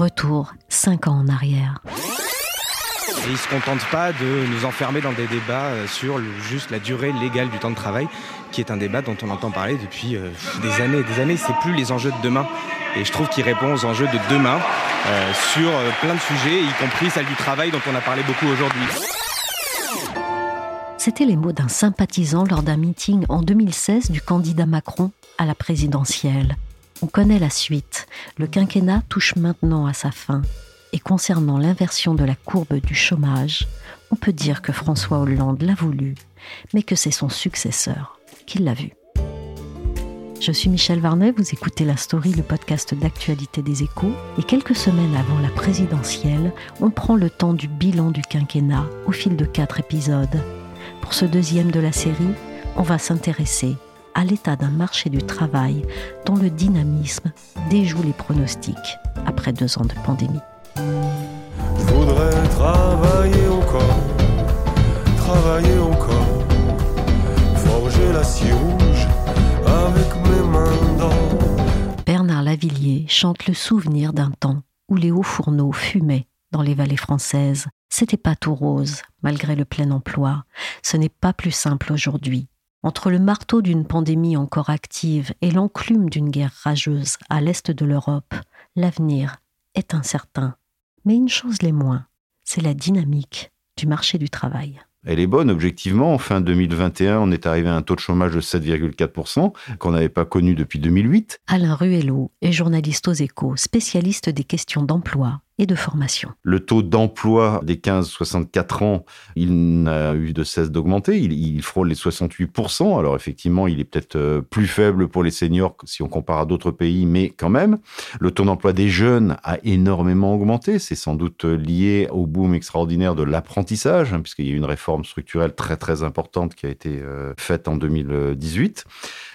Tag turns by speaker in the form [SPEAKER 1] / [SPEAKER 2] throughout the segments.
[SPEAKER 1] Retour 5 ans en arrière.
[SPEAKER 2] Et ils ne se contentent pas de nous enfermer dans des débats euh, sur le- juste la durée légale du temps de travail, qui est un débat dont on entend parler depuis euh, des années et des années. C'est plus les enjeux de demain. Et je trouve qu'il répond aux enjeux de demain euh, sur euh, plein de sujets, y compris celle du travail dont on a parlé beaucoup aujourd'hui.
[SPEAKER 1] C'étaient les mots d'un sympathisant lors d'un meeting en 2016 du candidat Macron à la présidentielle. On connaît la suite. Le quinquennat touche maintenant à sa fin. Et concernant l'inversion de la courbe du chômage, on peut dire que François Hollande l'a voulu, mais que c'est son successeur qui l'a vu. Je suis Michel Varnet, vous écoutez La Story, le podcast d'actualité des échos, et quelques semaines avant la présidentielle, on prend le temps du bilan du quinquennat au fil de quatre épisodes. Pour ce deuxième de la série, on va s'intéresser à l'état d'un marché du travail dont le dynamisme déjoue les pronostics après deux ans de pandémie.
[SPEAKER 3] Je voudrais travailler encore, travailler encore, forger l'acier rouge avec mes mains d'or.
[SPEAKER 1] Bernard Lavillier chante le souvenir d'un temps où les hauts fourneaux fumaient dans les vallées françaises. C'était pas tout rose, malgré le plein emploi. Ce n'est pas plus simple aujourd'hui. Entre le marteau d'une pandémie encore active et l'enclume d'une guerre rageuse à l'est de l'Europe, l'avenir est incertain. Mais une chose l'est moins, c'est la dynamique du marché du travail.
[SPEAKER 4] Elle est bonne, objectivement. En fin 2021, on est arrivé à un taux de chômage de 7,4%, qu'on n'avait pas connu depuis 2008.
[SPEAKER 1] Alain Ruello est journaliste aux échos, spécialiste des questions d'emploi et de formation.
[SPEAKER 4] Le taux d'emploi des 15-64 ans, il n'a eu de cesse d'augmenter. Il, frôle les 68%. Alors effectivement, il est peut-être euh, plus faible pour les seniors si on compare à d'autres pays, mais quand même. Le taux d'emploi des jeunes a énormément augmenté. C'est sans doute lié au boom extraordinaire de l'apprentissage, hein, puisqu'il y a eu une réforme structurelle très très importante qui a été euh, faite en 2018.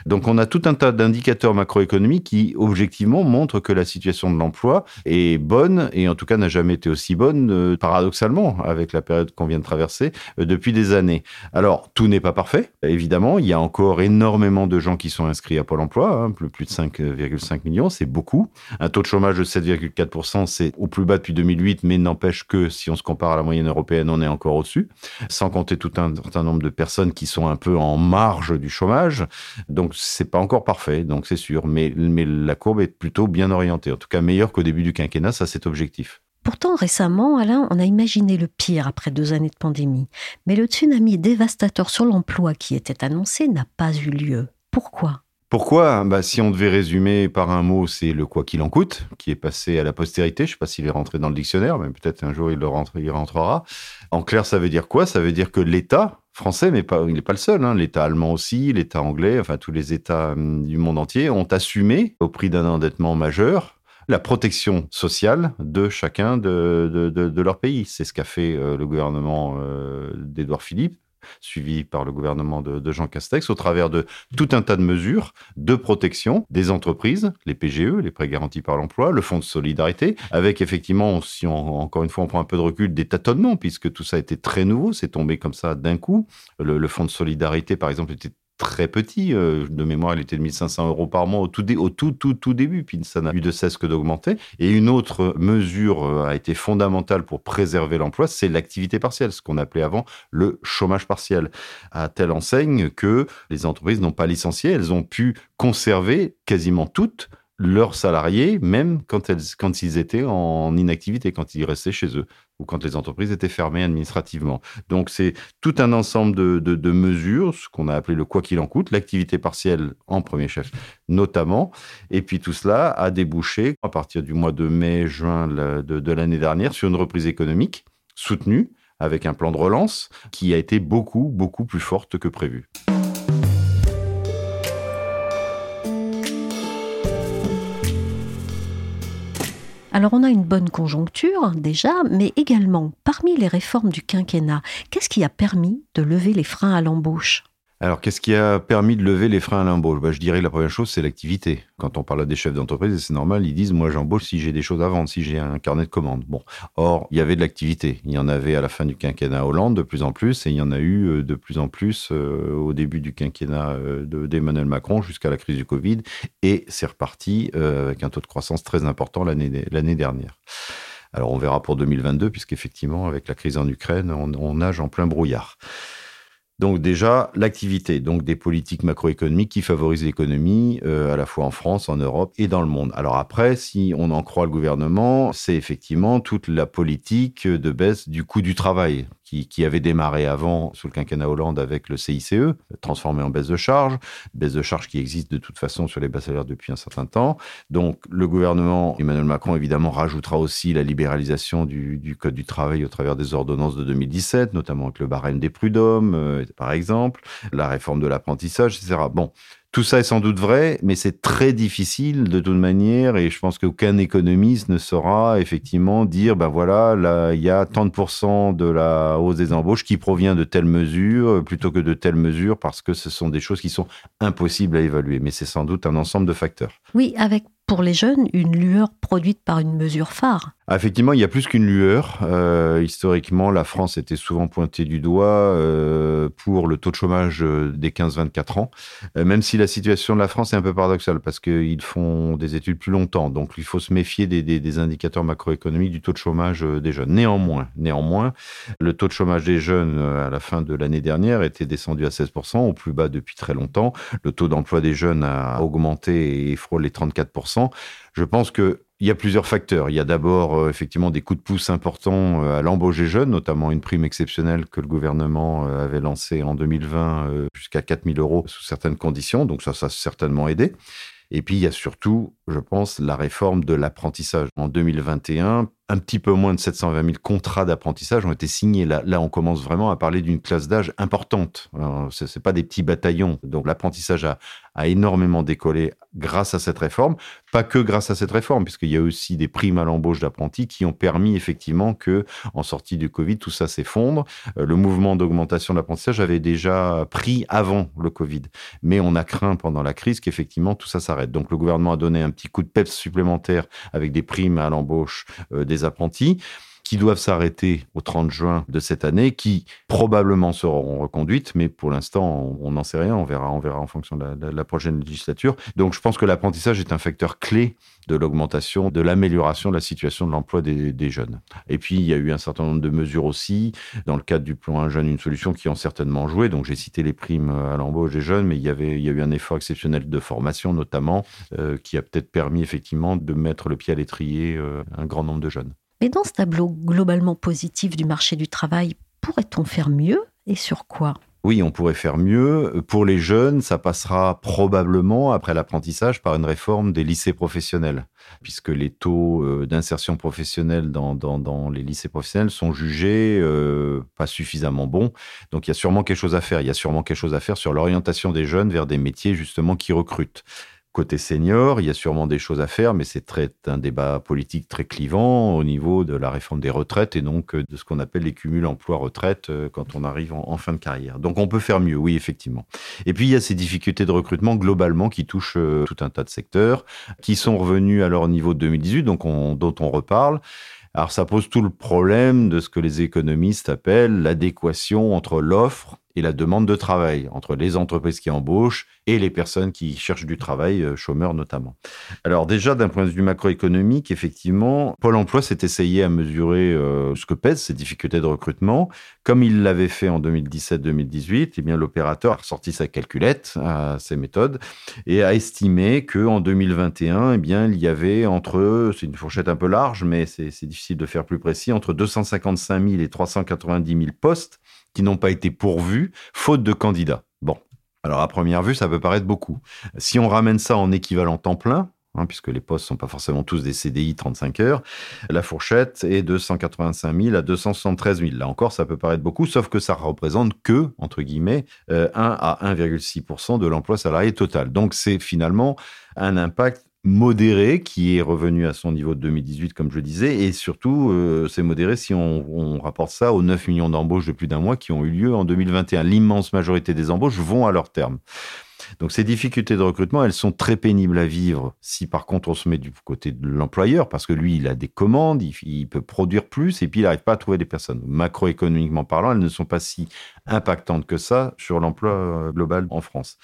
[SPEAKER 4] Donc on a tout un tas d'indicateurs macroéconomiques qui objectivement montrent que la situation de l'emploi est bonne et en tout cas n'a jamais été aussi bonne euh, paradoxalement avec la période qu'on vient de traverser euh, depuis des années. Alors tout n'est pas parfait, évidemment, il y a encore énormément de gens qui sont inscrits à Pôle emploi, hein, plus de 5,5 millions, c'est beaucoup. Un taux de chômage de 7,4%, c'est au plus bas depuis 2008, mais n'empêche que si on se compare à la moyenne européenne, on est encore au-dessus, sans compter tout un certain nombre de personnes qui sont un peu en marge du chômage. Donc c'est pas encore parfait, donc c'est sûr, mais, mais la courbe est plutôt bien orientée, en tout cas meilleure qu'au début du quinquennat, ça c'est objectif.
[SPEAKER 1] Pourtant, récemment, Alain, on a imaginé le pire après deux années de pandémie. Mais le tsunami dévastateur sur l'emploi qui était annoncé n'a pas eu lieu. Pourquoi?
[SPEAKER 4] Pourquoi? Bah, Si on devait résumer par un mot, c'est le quoi qu'il en coûte, qui est passé à la postérité. Je ne sais pas s'il est rentré dans le dictionnaire, mais peut-être un jour il, le rentrera. En clair, ça veut dire quoi? Ça veut dire que l'État français, mais il n'est pas le seul, hein, l'État allemand aussi, l'État anglais, enfin tous les États hum, du monde entier ont assumé, au prix d'un endettement majeur, la protection sociale de chacun de, de leur pays. C'est ce qu'a fait euh, le gouvernement euh, d'Édouard Philippe suivi par le gouvernement de, Jean Castex, au travers de tout un tas de mesures de protection des entreprises, les PGE, les prêts garantis par l'emploi, le fonds de solidarité, avec effectivement, si on, encore une fois on prend un peu de recul, des tâtonnements, puisque tout ça été très nouveau, c'est tombé comme ça d'un coup. Le, le fonds de solidarité, par exemple, était très petit. Euh, de mémoire, il était de 1500 euros par mois au tout, au tout, tout, tout début, puis ça n'a eu de cesse que d'augmenter. Et une autre mesure euh, a été fondamentale pour préserver l'emploi, c'est l'activité partielle, ce qu'on appelait avant le chômage partiel, à telle enseigne que les entreprises n'ont pas licencié, elles ont pu conserver quasiment toutes leurs salariés, même quand, elles, quand ils étaient en inactivité, quand ils restaient chez eux, ou quand les entreprises étaient fermées administrativement. Donc c'est tout un ensemble de, de, de mesures, ce qu'on a appelé le quoi qu'il en coûte, l'activité partielle en premier chef notamment, et puis tout cela a débouché à partir du mois de mai-juin de, de l'année dernière sur une reprise économique soutenue avec un plan de relance qui a été beaucoup, beaucoup plus forte que prévu.
[SPEAKER 1] Alors on a une bonne conjoncture déjà, mais également parmi les réformes du quinquennat, qu'est-ce qui a permis de lever les freins à l'embauche?
[SPEAKER 4] Alors, qu'est-ce qui a permis de lever les freins à l'embauche? Bah, Je dirais que la première chose, c'est l'activité. Quand on parle des chefs d'entreprise, c'est normal, ils disent, moi j'embauche si j'ai des choses à vendre, si j'ai un carnet de commandes. Bon, or, il y avait de l'activité. Il y en avait à la fin du quinquennat Hollande de plus en plus, et il y en a eu euh, de plus en plus euh, au début du quinquennat euh, d'Emmanuel Macron jusqu'à la crise du Covid, et c'est reparti avec un taux de croissance très important l'année dernière. Alors, on verra pour 2022, puisqu'effectivement, avec la crise en Ukraine, on nage en plein brouillard. Donc déjà, l'activité, donc des politiques macroéconomiques qui favorisent l'économie, euh, à la fois en France, en Europe et dans le monde. Alors après, si on en croit le gouvernement, c'est effectivement toute la politique de baisse du coût du travail qui, avait démarré avant sous le quinquennat Hollande avec le CICE, transformé en baisse de charge, baisse de charge qui existe de toute façon sur les bas salaires depuis un certain temps. Donc le gouvernement, Emmanuel Macron évidemment, rajoutera aussi la libéralisation du, Code du travail au travers des ordonnances de 2017, notamment avec le barème des prud'hommes, euh, par exemple, la réforme de l'apprentissage, etc. Bon, tout ça est sans doute vrai, mais c'est très difficile de toute manière, et je pense qu'aucun économiste ne saura effectivement dire, ben voilà, là, il y a tant de pourcents de la hausse des embauches qui provient de telles mesures euh, plutôt que de telles mesures, parce que ce sont des choses qui sont impossibles à évaluer. Mais c'est sans doute un ensemble de facteurs.
[SPEAKER 1] Oui, avec pour les jeunes une lueur produite par une mesure phare.
[SPEAKER 4] Ah, effectivement, il y a plus qu'une lueur. Euh, historiquement, la France était souvent pointée du doigt euh, pour le taux de chômage euh, des 15-24 ans, même si la situation de la France est un peu paradoxale parce qu'ils font des études plus longtemps, donc il faut se méfier des, indicateurs macroéconomiques du taux de chômage des jeunes. Néanmoins, néanmoins, le taux de chômage des jeunes à la fin de l'année dernière était descendu à 16%, au plus bas depuis très longtemps. Le taux d'emploi des jeunes a augmenté et frôle les 34%. Je pense que il y a plusieurs facteurs. Il y a d'abord euh, effectivement des coups de pouce importants euh, à l'embauche des jeunes, notamment une prime exceptionnelle que le gouvernement euh, avait lancée en 2020 jusqu'à 4 000 euros sous certaines conditions. Donc ça, ça a certainement aidé. Et puis il y a surtout, je pense, la réforme de l'apprentissage. En 2021, un petit peu moins de 720 000 contrats d'apprentissage ont été signés. Là, là, on commence vraiment à parler d'une classe d'âge importante. Ce n'est pas des petits bataillons. Donc l'apprentissage a, a, énormément décollé grâce à cette réforme. Pas que grâce à cette réforme, puisqu'il y a aussi des primes à l'embauche d'apprentis qui ont permis effectivement que, en sortie du Covid, tout ça s'effondre. Euh, le mouvement d'augmentation de l'apprentissage avait déjà pris avant le Covid. Mais on a craint pendant la crise qu'effectivement tout ça s'arrête. Donc le gouvernement a donné un petit coup de peps supplémentaire avec des primes à l'embauche euh, des apprentis qui doivent s'arrêter au 30 juin de cette année, qui probablement seront reconduites, mais pour l'instant, on n'en sait rien, on verra, on verra en fonction de la, prochaine législature. Donc je pense que l'apprentissage est un facteur clé de l'augmentation, de l'amélioration de la situation de l'emploi des, jeunes. Et puis, il y a eu un certain nombre de mesures aussi, dans le cadre du plan Un jeune, une solution, qui ont certainement joué. Donc, j'ai cité les primes à l'embauche des jeunes, mais il y, avait, il y a eu un effort exceptionnel de formation, notamment, euh, qui a peut-être permis effectivement de mettre le pied à l'étrier euh, un grand nombre de jeunes.
[SPEAKER 1] Mais dans ce tableau globalement positif du marché du travail, pourrait-on faire mieux et sur quoi?
[SPEAKER 4] Oui, on pourrait faire mieux. Pour les jeunes, ça passera probablement, après l'apprentissage, par une réforme des lycées professionnels, puisque les taux euh, d'insertion professionnelle dans, les lycées professionnels sont jugés euh, pas suffisamment bons. Donc il y a sûrement quelque chose à faire. Il y a sûrement quelque chose à faire sur l'orientation des jeunes vers des métiers justement qui recrutent. Côté senior, il y a sûrement des choses à faire, mais c'est un débat politique très clivant au niveau de la réforme des retraites et donc euh, de ce qu'on appelle les cumuls emploi-retraite euh, quand on arrive en, fin de carrière. Donc on peut faire mieux, oui, effectivement. Et puis il y a ces difficultés de recrutement globalement qui touchent euh, tout un tas de secteurs, qui sont revenus à leur niveau de 2018, donc dont on reparle. Alors ça pose tout le problème de ce que les économistes appellent l'adéquation entre l'offre et la demande de travail entre les entreprises qui embauchent et les personnes qui cherchent du travail, euh, chômeurs notamment. Alors déjà, d'un point de vue macroéconomique, effectivement, Pôle Emploi s'est essayé à mesurer euh, ce que pèsent ces difficultés de recrutement. Comme il l'avait fait en 2017-2018, eh bien l'opérateur a ressorti sa calculette à ses méthodes et a estimé que en 2021, eh bien il y avait entre, c'est une fourchette un peu large, mais c'est difficile de faire plus précis, entre 255 000 et 390 000 postes qui n'ont pas été pourvus, faute de candidats. Alors à première vue, ça peut paraître beaucoup. Si on ramène ça en équivalent temps plein, hein, puisque les postes ne sont pas forcément tous des CDI 35 heures, la fourchette est de 185 000 à 273 000. Là encore, ça peut paraître beaucoup, sauf que ça représente que, entre guillemets, 1 euh, à 1,6% de l'emploi salarié total. Donc c'est finalement un impact modéré qui est revenu à son niveau de 2018, comme je disais, et surtout, euh, c'est modéré si on, on, rapporte ça aux 9 millions d'embauches de plus d'un mois qui ont eu lieu en 2021. L'immense majorité des embauches vont à leur terme. Donc ces difficultés de recrutement, elles sont très pénibles à vivre si par contre on se met du côté de l'employeur, parce que lui, il a des commandes, il, peut produire plus, et puis il n'arrive pas à trouver des personnes. Macroéconomiquement parlant, elles ne sont pas si impactantes que ça sur l'emploi euh, global en France.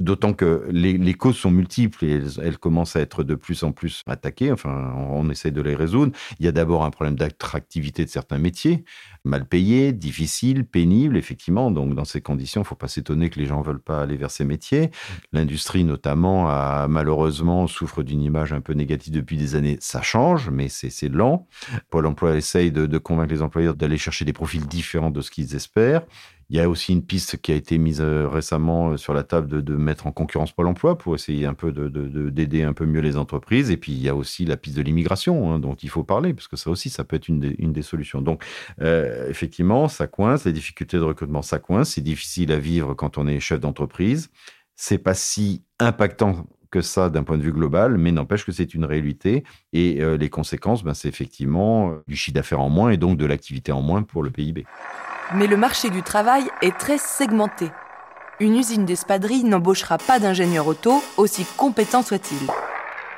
[SPEAKER 4] D'autant que les, causes sont multiples et elles, commencent à être de plus en plus attaquées, enfin on, essaie de les résoudre. Il y a d'abord un problème d'attractivité de certains métiers, mal payés, difficiles, pénibles, effectivement. Donc dans ces conditions, il ne faut pas s'étonner que les gens ne veulent pas aller vers ces métiers. L'industrie, notamment, a, malheureusement souffre d'une image un peu négative depuis des années. Ça change, mais c'est lent. Pôle emploi essaye de, convaincre les employeurs d'aller chercher des profils différents de ce qu'ils espèrent. Il y a aussi une piste qui a été mise euh, récemment euh, sur la table de, mettre en concurrence Pôle emploi pour essayer un peu d'aider un peu mieux les entreprises. Et puis, il y a aussi la piste de l'immigration hein, dont il faut parler, parce que ça aussi, ça peut être une des, solutions. Donc, euh, effectivement, ça coince, les difficultés de recrutement, ça coince. C'est difficile à vivre quand on est chef d'entreprise c'est pas si impactant que ça d'un point de vue global, mais n'empêche que c'est une réalité. Et les conséquences, ben, c'est effectivement du chiffre d'affaires en moins et donc de l'activité en moins pour le PIB.
[SPEAKER 5] Mais le marché du travail est très segmenté. Une usine d'espadrilles n'embauchera pas d'ingénieur auto, aussi compétent soit-il.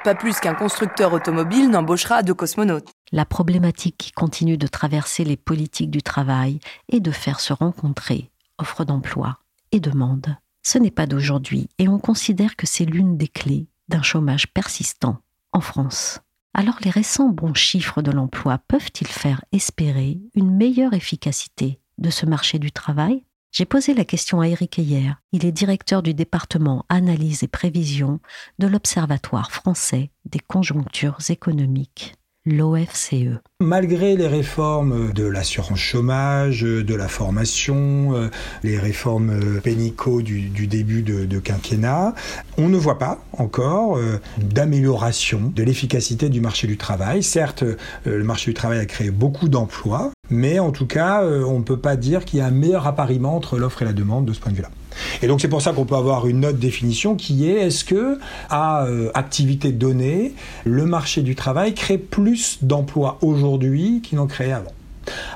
[SPEAKER 5] Pas plus qu'un constructeur automobile n'embauchera de cosmonautes.
[SPEAKER 1] La problématique qui continue de traverser les politiques du travail est de faire se rencontrer offre d'emploi et demande. Ce n'est pas d'aujourd'hui et on considère que c'est l'une des clés d'un chômage persistant en France. Alors les récents bons chiffres de l'emploi peuvent-ils faire espérer une meilleure efficacité de ce marché du travail? J'ai posé la question à Eric Heyer. Il est directeur du département Analyse et Prévision de l'Observatoire français des conjonctures économiques l'OFCE.
[SPEAKER 6] Malgré les réformes de l'assurance chômage, de la formation, les réformes pénicaux du, début de, quinquennat, on ne voit pas encore euh, d'amélioration de l'efficacité du marché du travail. Certes, euh, le marché du travail a créé beaucoup d'emplois, mais en tout cas, on ne peut pas dire qu'il y a un meilleur appariement entre l'offre et la demande de ce point de vue-là. Et donc c'est pour ça qu'on peut avoir une autre définition qui est est-ce que à euh, activité donnée, le marché du travail crée plus d'emplois aujourd'hui qu'il n'en créait avant?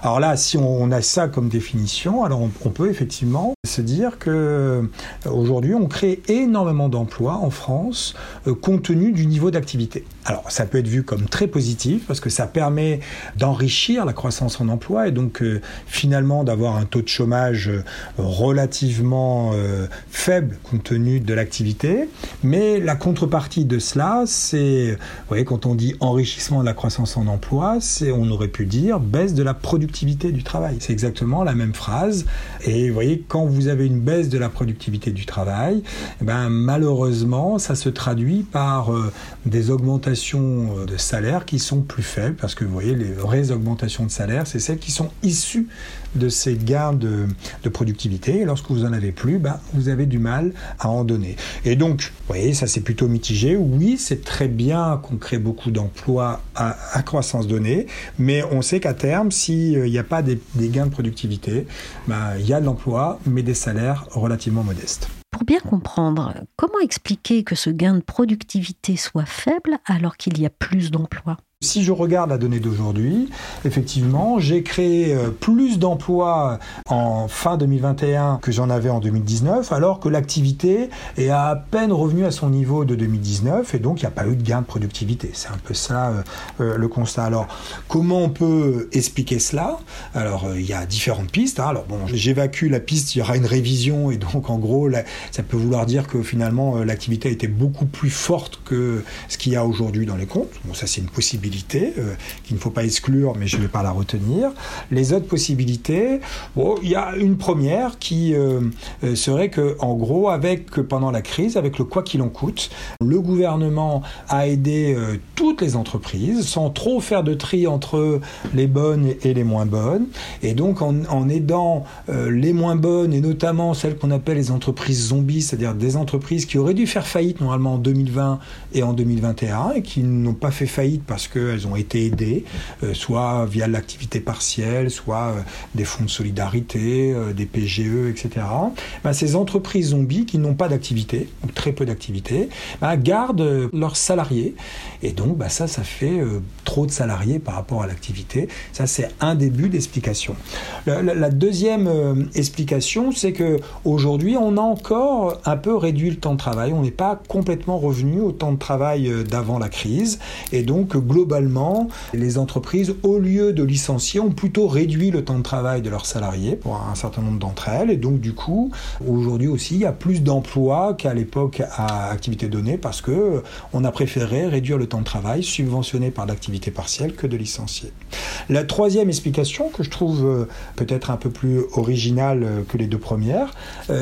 [SPEAKER 6] Alors là, si on a ça comme définition, alors on, peut effectivement se dire que euh, aujourd'hui on crée énormément d'emplois en France euh, compte tenu du niveau d'activité. Alors ça peut être vu comme très positif parce que ça permet d'enrichir la croissance en emploi et donc euh, finalement d'avoir un taux de chômage relativement faible compte tenu de l'activité. Mais la contrepartie de cela, c'est, vous voyez, quand on dit enrichissement de la croissance en emploi, c'est on aurait pu dire baisse de la productivité du travail. C'est exactement la même phrase. Et vous voyez, quand vous avez une baisse de la productivité du travail, eh ben, malheureusement, ça se traduit par euh, des augmentations euh, de salaire qui sont plus faibles, parce que vous voyez, les vraies augmentations de salaire, c'est celles qui sont issues de ces gains de, productivité. Et lorsque vous en avez plus, ben, vous avez du mal à en donner. Et donc, vous voyez, ça c'est plutôt mitigé. Oui, c'est très bien qu'on crée beaucoup d'emplois à, croissance donnée, mais on sait qu'à terme, s'il n'y a pas des, gains de productivité, ben, il y a de l'emploi, mais des salaires relativement modestes.
[SPEAKER 1] Pour bien comprendre, comment expliquer que ce gain de productivité soit faible alors qu'il y a plus d'emplois?
[SPEAKER 6] Si je regarde la donnée d'aujourd'hui, effectivement, j'ai créé euh, plus d'emplois en fin 2021 que j'en avais en 2019, alors que l'activité est à peine revenue à son niveau de 2019 et donc il n'y a pas eu de gain de productivité. C'est un peu ça euh, euh, le constat. Alors, comment on peut expliquer cela? Alors, il y a différentes pistes. Hein. Alors, bon, j'évacue la piste, il y aura une révision et donc en gros, ça peut vouloir dire que finalement l'activité a été beaucoup plus forte que ce qu'il y a aujourd'hui dans les comptes. Bon, ça c'est une possibilité euh, qu'il ne faut pas exclure, mais je ne vais pas la retenir. Les autres possibilités, il y a une première qui euh, euh, serait que, en gros, avec pendant la crise, avec le quoi qu'il en coûte, le gouvernement a aidé toutes les entreprises sans trop faire de tri entre les bonnes et les moins bonnes, et donc en aidant les moins bonnes et notamment celles qu'on appelle les entreprises zombies, c'est-à-dire des entreprises qui auraient dû faire faillite normalement en 2020 et en 2021 et qui n'ont pas fait faillite parce que qu'elles ont été aidées, soit via l'activité partielle, soit des fonds de solidarité, des PGE, etc. Ben, ces entreprises zombies qui n'ont pas d'activité, ou très peu d'activité, ben, gardent leurs salariés. Et donc, ben, ça, ça fait trop de salariés par rapport à l'activité. Ça, c'est un début d'explication. La, deuxième explication, c'est que aujourd'hui, on a encore un peu réduit le temps de travail. On n'est pas complètement revenu au temps de travail euh, d'avant la crise. Et donc, globalement, les entreprises, au lieu de licencier, ont plutôt réduit le temps de travail de leurs salariés pour un certain nombre d'entre elles. Et donc, du coup, aujourd'hui aussi, il y a plus d'emplois qu'à l'époque à activité donnée parce que euh, on a préféré réduire le temps de travail subventionné par l'activité partielle que de licencier. La troisième explication que je trouve euh, peut-être un peu plus originale que les deux premières,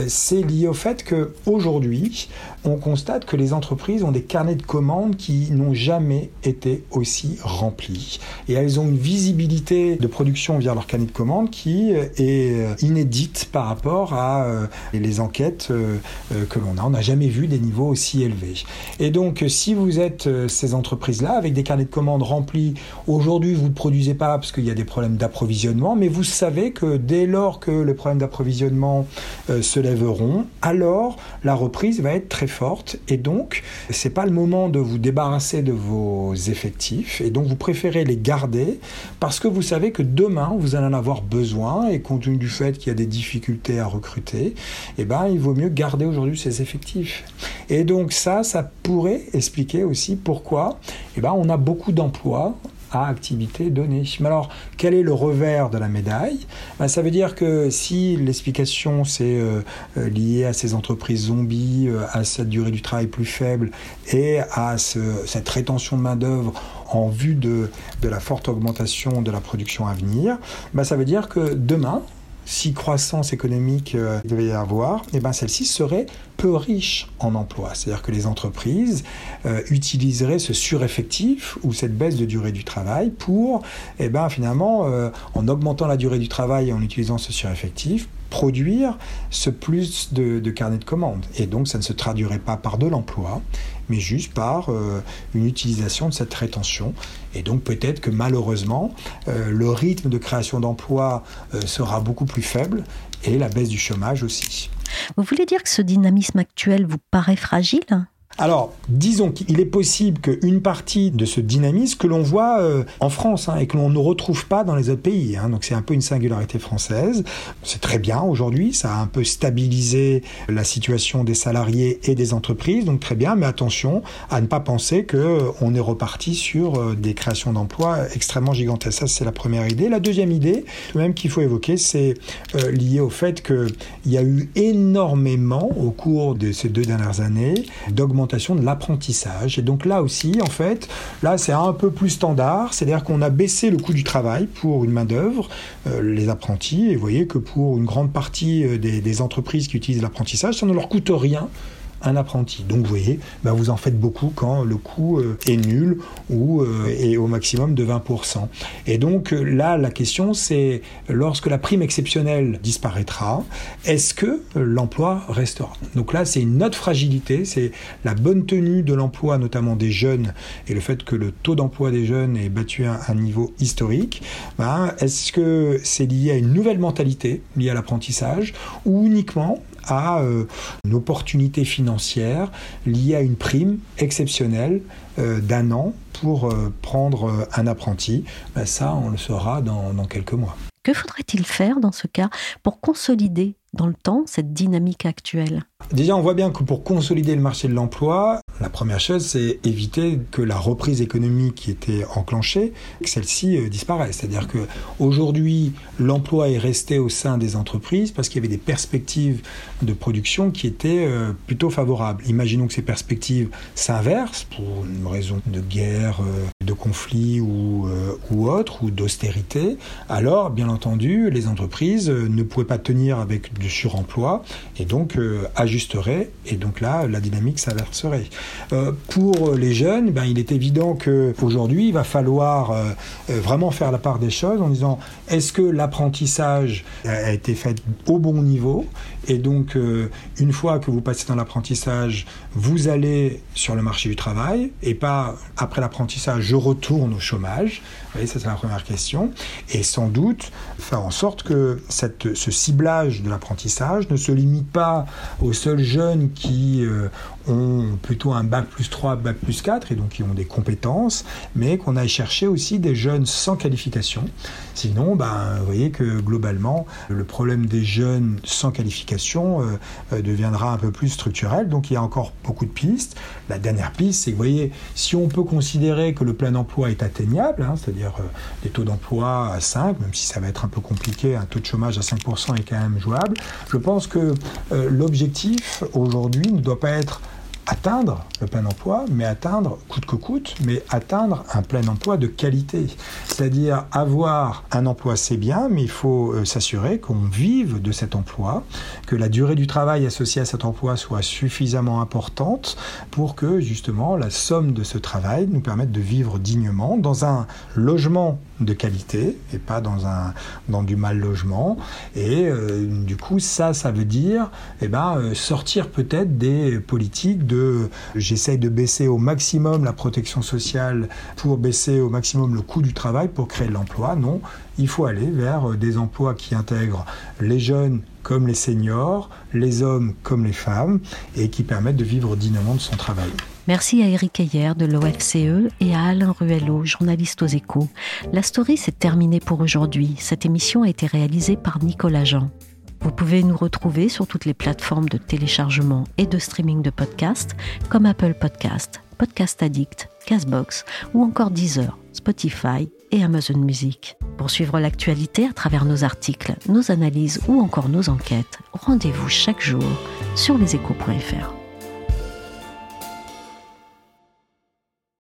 [SPEAKER 6] c'est lié au fait que aujourd'hui, on constate que les entreprises ont des carnets de commandes qui n'ont jamais été aussi remplis. Et elles ont une visibilité de production via leur carnet de commandes qui est euh, inédite par rapport à euh, les enquêtes euh, que l'on a. On n'a jamais vu des niveaux aussi élevés. Et donc, si vous êtes ces entreprises-là, avec des carnets de commandes remplis, aujourd'hui, vous ne produisez pas parce qu'il y a des problèmes d'approvisionnement, mais vous savez que dès lors que les problèmes d'approvisionnement se lèveront, alors la reprise va être très forte et donc c'est pas le moment de vous débarrasser de vos effectifs et donc vous préférez les garder parce que vous savez que demain vous allez en avoir besoin et compte tenu du fait qu'il y a des difficultés à recruter, eh ben il vaut mieux garder aujourd'hui ces effectifs. Et donc ça, ça pourrait expliquer aussi pourquoi eh ben on a beaucoup d'emplois à activité donnée. Mais alors, quel est le revers de la médaille? Ben, Ça veut dire que si l'explication c'est euh, euh, lié à ces entreprises zombies, euh, à cette durée du travail plus faible et à cette rétention de main-d'œuvre en vue de, la forte augmentation de la production à venir, ben, ça veut dire que demain, si croissance économique euh, devait y avoir, eh ben celle-ci serait peu riche en emploi. C'est-à-dire que les entreprises euh, utiliseraient ce sureffectif ou cette baisse de durée du travail pour, eh ben, finalement, euh, en augmentant la durée du travail et en utilisant ce sureffectif, produire ce plus de, de carnets de commandes. Et donc ça ne se traduirait pas par de l'emploi, mais juste par euh, une utilisation de cette rétention. Et donc peut-être que malheureusement, le rythme de création d'emplois sera beaucoup plus faible et la baisse du chômage aussi.
[SPEAKER 1] Vous voulez dire que ce dynamisme actuel vous paraît fragile?
[SPEAKER 6] Alors, disons qu'il est possible qu'une partie de ce dynamisme que l'on voit euh, en France hein, et que l'on ne retrouve pas dans les autres pays, hein, donc c'est un peu une singularité française, c'est très bien aujourd'hui, ça a un peu stabilisé la situation des salariés et des entreprises, donc très bien, mais attention à ne pas penser qu'on euh, est reparti sur euh, des créations d'emplois extrêmement gigantesques. Ça, c'est la première idée. La deuxième idée, même qu'il faut évoquer, c'est lié au fait qu'il y a eu énormément au cours de ces deux dernières années d'augmentation de l'apprentissage. Et donc là aussi, en fait, là c'est un peu plus standard, c'est-à-dire qu'on a baissé le coût du travail pour une main-d'œuvre, euh, les apprentis, et vous voyez que pour une grande partie euh, des, des entreprises qui utilisent l'apprentissage, ça ne leur coûte rien un apprenti. Donc vous voyez, ben, vous en faites beaucoup quand le coût euh, est nul ou euh, est au maximum de 20%. Et donc euh, là, la question c'est, lorsque la prime exceptionnelle disparaîtra, est-ce que l'emploi restera? Donc là, c'est une autre fragilité, c'est la bonne tenue de l'emploi, notamment des jeunes, et le fait que le taux d'emploi des jeunes est battu à un niveau historique. Ben, est-ce que c'est lié à une nouvelle mentalité liée à l'apprentissage ou uniquement à euh, une opportunité financière liée à une prime exceptionnelle euh, d'un an pour euh, prendre un apprenti. Ben ça, on le saura dans quelques mois.
[SPEAKER 1] Que faudrait-il faire dans ce cas pour consolider dans le temps cette dynamique actuelle?
[SPEAKER 6] Déjà, on voit bien que pour consolider le marché de l'emploi, la première chose, c'est éviter que la reprise économique qui était enclenchée, que celle-ci euh, disparaisse. C'est-à-dire que aujourd'hui, l'emploi est resté au sein des entreprises parce qu'il y avait des perspectives de production qui étaient euh, plutôt favorables. Imaginons que ces perspectives s'inversent pour une raison de guerre, euh, de conflit ou, ou autre, ou d'austérité. Alors, bien entendu, les entreprises ne pouvaient pas tenir avec du suremploi et donc et donc là, la dynamique s'inverserait. Euh, pour les jeunes, ben, il est évident qu'aujourd'hui, il va falloir euh, euh, vraiment faire la part des choses en disant est-ce que l'apprentissage a été fait au bon niveau? Et donc, une fois que vous passez dans l'apprentissage, vous allez sur le marché du travail et pas après l'apprentissage, je retourne au chômage. Vous voyez, ça c'est la première question. Et sans doute faire en sorte que ce ciblage de l'apprentissage ne se limite pas aux seuls jeunes qui euh, ont plutôt un bac plus 3, bac plus 4 et donc qui ont des compétences, mais qu'on aille chercher aussi des jeunes sans qualification. Sinon, ben, vous voyez que globalement, le problème des jeunes sans qualification euh, euh, deviendra un peu plus structurel. Donc il y a encore beaucoup de pistes. La dernière piste, c'est que vous voyez, si on peut considérer que le plein emploi est atteignable, hein, c'est-à-dire des taux d'emploi à 5, même si ça va être un peu compliqué, un taux de chômage à 5% est quand même jouable, je pense que l'objectif aujourd'hui ne doit pas être atteindre le plein emploi, mais atteindre coûte que coûte, mais atteindre un plein emploi de qualité. C'est-à-dire avoir un emploi, c'est bien, mais il faut euh, s'assurer qu'on vive de cet emploi, que la durée du travail associée à cet emploi soit suffisamment importante pour que justement la somme de ce travail nous permette de vivre dignement dans un logement de qualité et pas dans, un, dans du mal logement. Et euh, du coup, ça, ça veut dire eh ben, euh, sortir peut-être des politiques de j'essaye de baisser au maximum la protection sociale pour baisser au maximum le coût du travail pour créer de l'emploi. Non, il faut aller vers euh, des emplois qui intègrent les jeunes comme les seniors, les hommes comme les femmes, et qui permettent de vivre dignement de son travail.
[SPEAKER 1] Merci à Eric Ayer de l'OFCE et à Alain Ruello, journaliste aux échos. La story s'est terminée pour aujourd'hui. Cette émission a été réalisée par Nicolas Jean. Vous pouvez nous retrouver sur toutes les plateformes de téléchargement et de streaming de podcasts comme Apple Podcast, Podcast Addict, Castbox ou encore Deezer, Spotify et Amazon Music. Pour suivre l'actualité à travers nos articles, nos analyses ou encore nos enquêtes, rendez-vous chaque jour sur leséchos.fr.